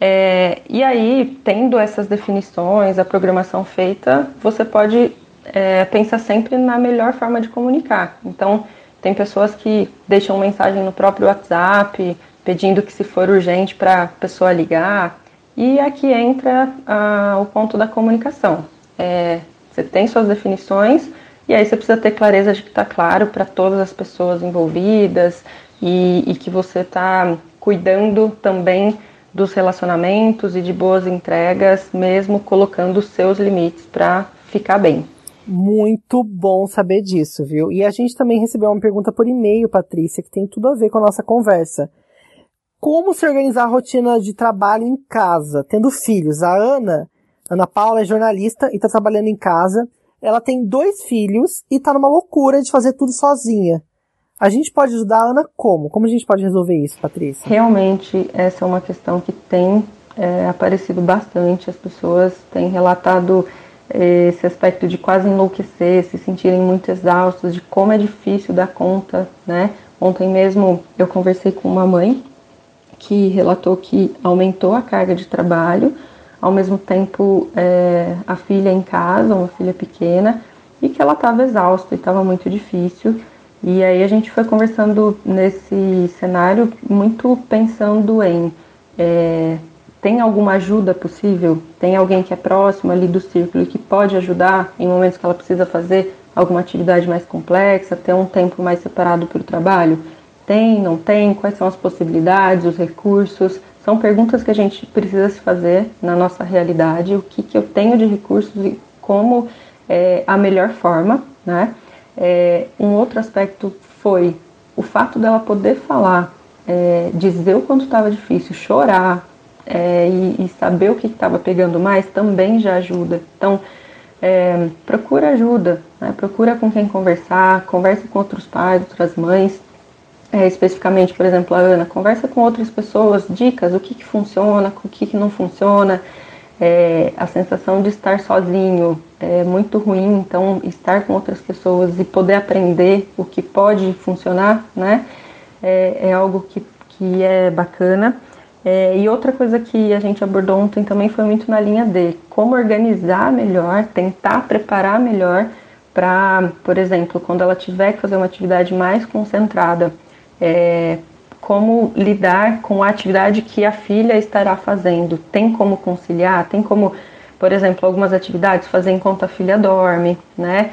É, e aí, tendo essas definições, a programação feita, você pode é, pensar sempre na melhor forma de comunicar. Então, tem pessoas que deixam mensagem no próprio WhatsApp pedindo que se for urgente para a pessoa ligar. E aqui entra ah, o ponto da comunicação. É, você tem suas definições e aí você precisa ter clareza de que está claro para todas as pessoas envolvidas e, e que você está cuidando também dos relacionamentos e de boas entregas, mesmo colocando os seus limites para ficar bem. Muito bom saber disso, viu? E a gente também recebeu uma pergunta por e-mail, Patrícia, que tem tudo a ver com a nossa conversa. Como se organizar a rotina de trabalho em casa, tendo filhos? A Ana, Ana Paula é jornalista e está trabalhando em casa. Ela tem dois filhos e está numa loucura de fazer tudo sozinha. A gente pode ajudar a Ana como? Como a gente pode resolver isso, Patrícia? Realmente, essa é uma questão que tem é, aparecido bastante. As pessoas têm relatado esse aspecto de quase enlouquecer, se sentirem muito exaustos, de como é difícil dar conta, né? Ontem mesmo eu conversei com uma mãe que relatou que aumentou a carga de trabalho, ao mesmo tempo é, a filha em casa, uma filha pequena, e que ela estava exausta e estava muito difícil. E aí a gente foi conversando nesse cenário muito pensando em é, tem alguma ajuda possível? Tem alguém que é próximo ali do círculo e que pode ajudar em momentos que ela precisa fazer alguma atividade mais complexa, ter um tempo mais separado para o trabalho? Tem, não tem? Quais são as possibilidades, os recursos? São perguntas que a gente precisa se fazer na nossa realidade. O que, que eu tenho de recursos e como é a melhor forma, né? É, um outro aspecto foi o fato dela poder falar, é, dizer o quanto estava difícil, chorar, é, e, e, saber o que estava pegando mais também já ajuda. Então, é, procura ajuda, né? procura com quem conversar, converse com outros pais, outras mães, é, especificamente, por exemplo, a Ana, conversa com outras pessoas, dicas, o que, que funciona, o que, que não funciona. É, a sensação de estar sozinho é muito ruim, então estar com outras pessoas e poder aprender o que pode funcionar, né? é, é algo que, que é bacana. É, e outra coisa que a gente abordou ontem também foi muito na linha de como organizar melhor, tentar preparar melhor para, por exemplo, quando ela tiver que fazer uma atividade mais concentrada, é, como lidar com a atividade que a filha estará fazendo. Tem como conciliar? Tem como, por exemplo, algumas atividades fazer enquanto a filha dorme, né?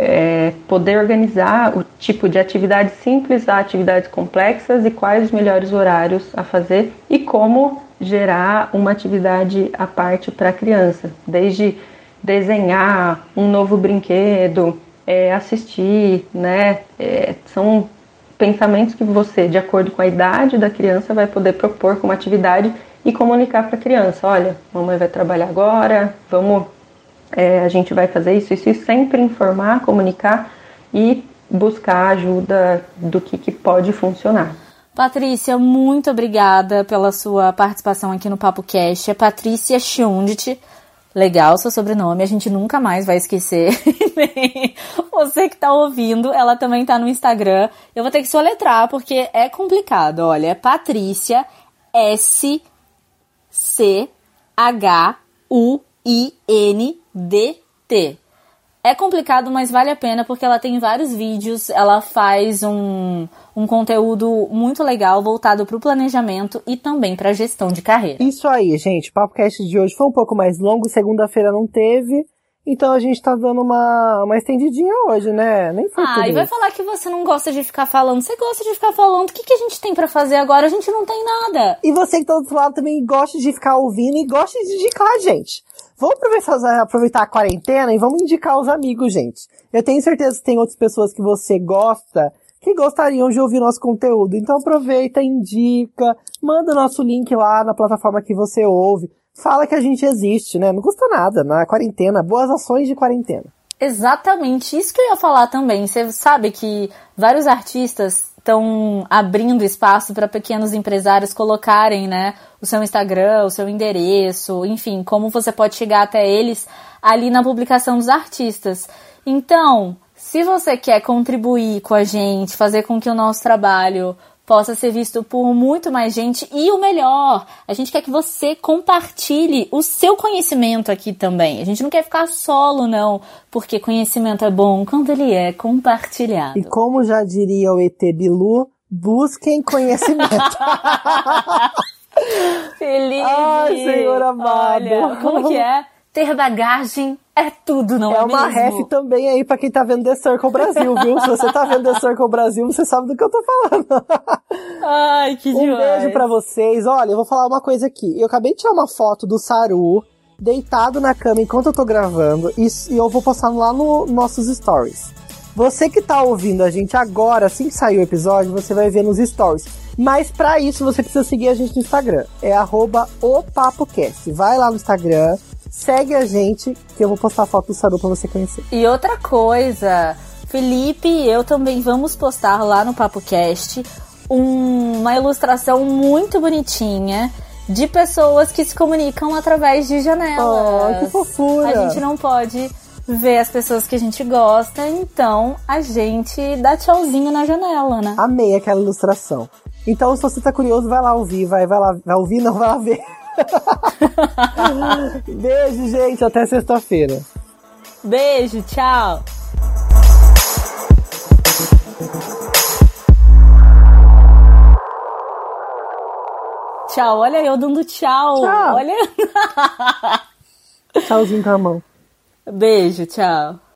É, poder organizar o tipo de atividade simples a atividades complexas e quais os melhores horários a fazer e como gerar uma atividade à parte para a criança, desde desenhar um novo brinquedo, é, assistir, né? É, são pensamentos que você, de acordo com a idade da criança, vai poder propor como atividade e comunicar para a criança: olha, mamãe vai trabalhar agora, vamos, é, a gente vai fazer isso, isso e sempre informar, comunicar e buscar ajuda do que, que pode funcionar. Patrícia, muito obrigada pela sua participação aqui no Papo Cast. É Patrícia Chiundit legal seu sobrenome, a gente nunca mais vai esquecer. Você que tá ouvindo, ela também tá no Instagram. Eu vou ter que soletrar porque é complicado. Olha, é Patrícia S C H U I N D T. É complicado, mas vale a pena porque ela tem vários vídeos, ela faz um, um conteúdo muito legal voltado para o planejamento e também para a gestão de carreira. Isso aí, gente. O PapoCast de hoje foi um pouco mais longo, segunda-feira não teve. Então a gente tá dando uma, uma estendidinha hoje, né? Nem foi Ah, e vai falar que você não gosta de ficar falando. Você gosta de ficar falando. O que, que a gente tem para fazer agora? A gente não tem nada. E você que tá do outro lado também gosta de ficar ouvindo e gosta de indicar, gente. Vamos aproveitar, aproveitar a quarentena e vamos indicar os amigos, gente. Eu tenho certeza que tem outras pessoas que você gosta que gostariam de ouvir nosso conteúdo. Então aproveita, indica, manda o nosso link lá na plataforma que você ouve. Fala que a gente existe, né? Não custa nada na quarentena, boas ações de quarentena. Exatamente, isso que eu ia falar também. Você sabe que vários artistas estão abrindo espaço para pequenos empresários colocarem, né, o seu Instagram, o seu endereço, enfim, como você pode chegar até eles ali na publicação dos artistas. Então, se você quer contribuir com a gente, fazer com que o nosso trabalho possa ser visto por muito mais gente e o melhor, a gente quer que você compartilhe o seu conhecimento aqui também. A gente não quer ficar solo não, porque conhecimento é bom quando ele é compartilhado. E como já diria o ET Bilu, busquem conhecimento. Felipe! Ai, senhor amado! Olha, como que é? Ter bagagem é tudo, não é, é uma mesmo? ref também aí pra quem tá vendo The Circle Brasil, viu? Se você tá vendo The Circle Brasil, você sabe do que eu tô falando. Ai, que Um demais. beijo pra vocês. Olha, eu vou falar uma coisa aqui. Eu acabei de tirar uma foto do Saru deitado na cama enquanto eu tô gravando e, e eu vou postar lá no nossos stories. Você que tá ouvindo a gente agora, assim que sair o episódio, você vai ver nos stories. Mas pra isso você precisa seguir a gente no Instagram. É opapocast. Vai lá no Instagram, segue a gente, que eu vou postar a foto do Saru pra você conhecer. E outra coisa, Felipe e eu também vamos postar lá no PapoCast um- uma ilustração muito bonitinha de pessoas que se comunicam através de janelas. Oh, que fofura! A gente não pode ver as pessoas que a gente gosta, então a gente dá tchauzinho na janela, né? Amei aquela ilustração. Então, se você tá curioso, vai lá ouvir, vai, vai lá, vai ouvir, não vai lá ver. Beijo, gente, até sexta-feira. Beijo, tchau! Tchau, olha eu dando tchau. Tchau. Olha. Tchauzinho com a mão. Beijo, tchau.